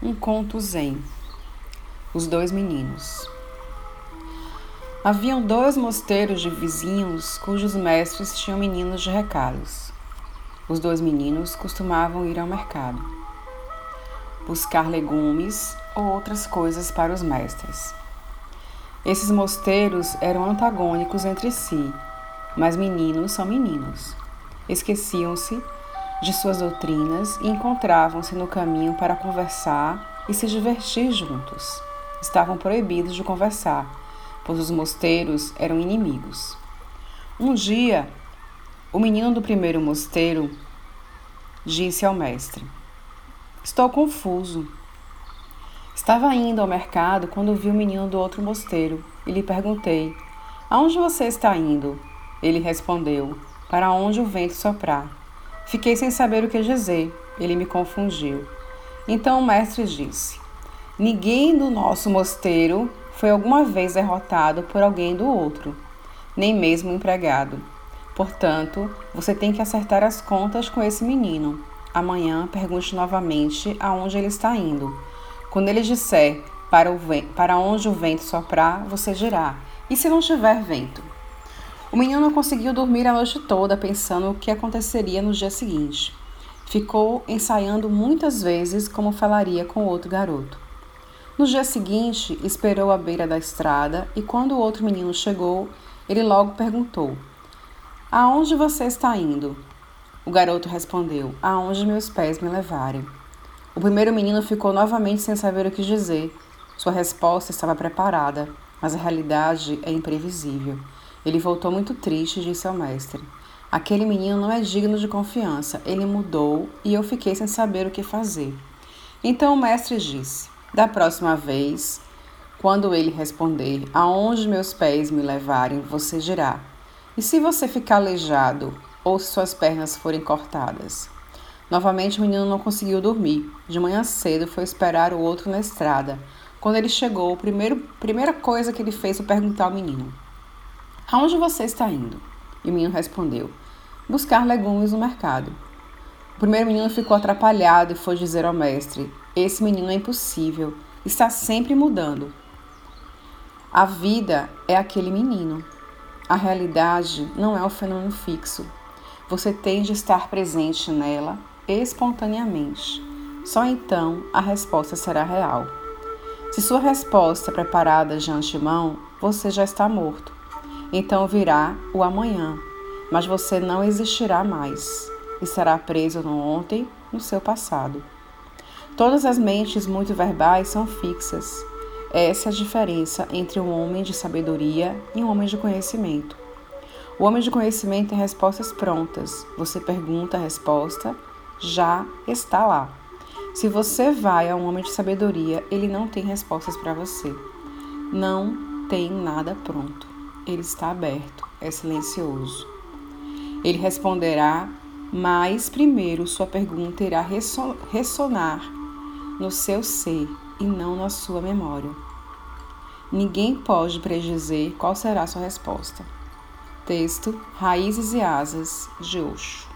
Um conto zen. Os dois meninos. Haviam dois mosteiros de vizinhos cujos mestres tinham meninos de recados. Os dois meninos costumavam ir ao mercado, buscar legumes ou outras coisas para os mestres. Esses mosteiros eram antagônicos entre si, mas meninos são meninos. Esqueciam-se de suas doutrinas e encontravam-se no caminho para conversar e se divertir juntos. Estavam proibidos de conversar, pois os mosteiros eram inimigos. Um dia, o menino do primeiro mosteiro disse ao mestre: Estou confuso. Estava indo ao mercado quando vi o menino do outro mosteiro e lhe perguntei: Aonde você está indo? Ele respondeu: Para onde o vento soprar. Fiquei sem saber o que dizer. Ele me confundiu. Então o mestre disse: Ninguém do nosso mosteiro foi alguma vez derrotado por alguém do outro, nem mesmo empregado. Portanto, você tem que acertar as contas com esse menino. Amanhã pergunte novamente aonde ele está indo. Quando ele disser para, para onde o vento soprar, você dirá: E se não tiver vento? O menino não conseguiu dormir a noite toda pensando o que aconteceria no dia seguinte. Ficou ensaiando muitas vezes como falaria com outro garoto. No dia seguinte, esperou à beira da estrada e quando o outro menino chegou, ele logo perguntou: Aonde você está indo? O garoto respondeu: Aonde meus pés me levarem. O primeiro menino ficou novamente sem saber o que dizer. Sua resposta estava preparada, mas a realidade é imprevisível. Ele voltou muito triste disse ao mestre: Aquele menino não é digno de confiança. Ele mudou e eu fiquei sem saber o que fazer. Então o mestre disse: Da próxima vez, quando ele responder aonde meus pés me levarem, você dirá: E se você ficar aleijado ou se suas pernas forem cortadas? Novamente o menino não conseguiu dormir. De manhã cedo foi esperar o outro na estrada. Quando ele chegou, a primeira coisa que ele fez foi perguntar ao menino: Aonde você está indo? E o menino respondeu: Buscar legumes no mercado. O primeiro menino ficou atrapalhado e foi dizer ao mestre: Esse menino é impossível, está sempre mudando. A vida é aquele menino. A realidade não é um fenômeno fixo. Você tem de estar presente nela espontaneamente. Só então a resposta será real. Se sua resposta é preparada de antemão, você já está morto. Então virá o amanhã, mas você não existirá mais e será preso no ontem, no seu passado. Todas as mentes muito verbais são fixas. Essa é a diferença entre um homem de sabedoria e um homem de conhecimento. O homem de conhecimento tem respostas prontas. Você pergunta a resposta, já está lá. Se você vai a um homem de sabedoria, ele não tem respostas para você. Não tem nada pronto ele está aberto, é silencioso. Ele responderá, mas primeiro sua pergunta irá ressonar no seu ser e não na sua memória. Ninguém pode predizer qual será sua resposta. Texto Raízes e Asas de Oxo.